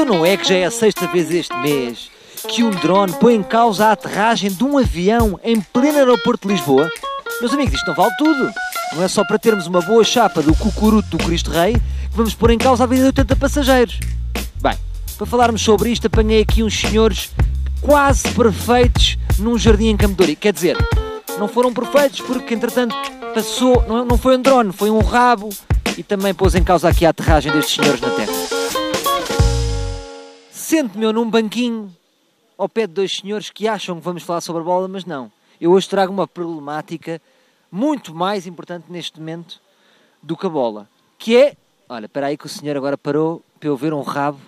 Então não é que já é a sexta vez este mês que um drone põe em causa a aterragem de um avião em pleno aeroporto de Lisboa? Meus amigos, isto não vale tudo. Não é só para termos uma boa chapa do cucuruto do Cristo Rei que vamos pôr em causa a vida de 80 passageiros. Bem, para falarmos sobre isto, apanhei aqui uns senhores quase perfeitos num jardim em Camedori. Quer dizer, não foram perfeitos porque, entretanto, passou, não, foi um drone, foi um rabo e também pôs em causa aqui a aterragem destes senhores na Terra. Sento-me eu num banquinho ao pé de dois senhores que acham que vamos falar sobre a bola, mas não. Eu hoje trago uma problemática muito mais importante neste momento do que a bola, que é... Olha, espera aí que o senhor agora parou para eu ver um rabo.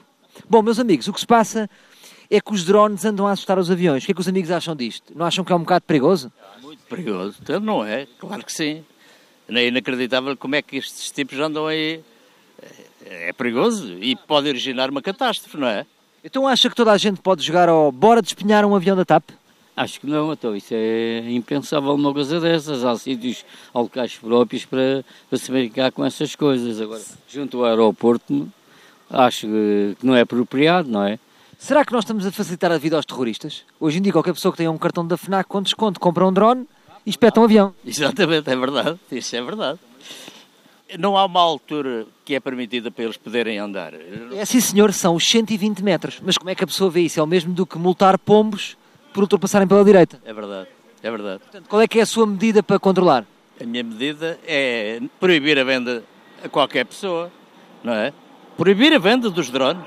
Bom, meus amigos, o que se passa é que os drones andam a assustar os aviões. O que é que os amigos acham disto? Não acham que é um bocado perigoso? Muito perigoso. Então não é? Claro que sim. É inacreditável como é que estes tipos andam aí. É perigoso e pode originar uma catástrofe, não é? Então acha que toda a gente pode jogar ao bora despenhar um avião da TAP? Acho que não, então isso é impensável uma coisa dessas. Há sítios, há locais próprios para, para se brincar com essas coisas. Agora, junto ao aeroporto, acho que não é apropriado, não é? Será que nós estamos a facilitar a vida aos terroristas? Hoje em dia, qualquer pessoa que tenha um cartão da FNAC com desconto compra um drone e espeta um avião. Exatamente, é verdade. Isso é verdade. Não há uma altura que é permitida para eles poderem andar. É sim, senhor, são os 120 metros. Mas como é que a pessoa vê isso? É o mesmo do que multar pombos por ultrapassarem pela direita. É verdade, é verdade. Portanto, qual é que é a sua medida para controlar? A minha medida é proibir a venda a qualquer pessoa, não é? Proibir a venda dos drones.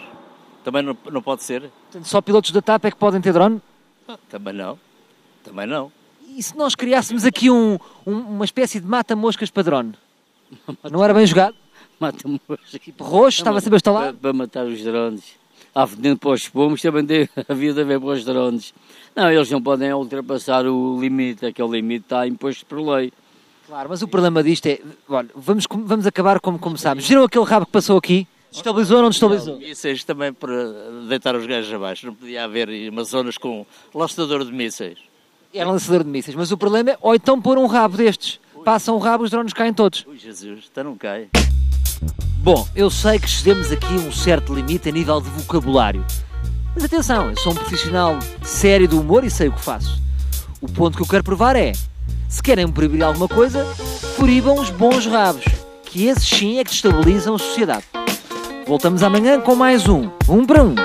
Também não, não pode ser. Portanto, só pilotos da TAP é que podem ter drone? Ah, também não. Também não. E se nós criássemos aqui um, um, uma espécie de mata-moscas para drone? Não era bem jogado? Tipo roxo, estava sempre a instalar? Para, para matar os drones. Há veneno para os pomos, também tem a vida ver para os drones. Não, eles não podem ultrapassar o limite, aquele limite está imposto por lei. Claro, mas o problema disto é, olha, vamos, vamos acabar como começámos. Viram aquele rabo que passou aqui? Estabilizou ou não estabilizou? Mísseis também para deitar os gajos abaixo. Não podia haver umas zonas com lançador de mísseis. Era lançador de mísseis, mas o problema é, ou então pôr um rabo destes. Passam um rabo, os drones caem todos. Ui, Jesus, até não cai. Bom, eu sei que excedemos aqui um certo limite a nível de vocabulário. Mas atenção, eu sou um profissional sério do humor e sei o que faço. O ponto que eu quero provar é: se querem proibir alguma coisa, proíbam os bons rabos, que esses sim é que destabilizam a sociedade. Voltamos amanhã com mais um, um para um.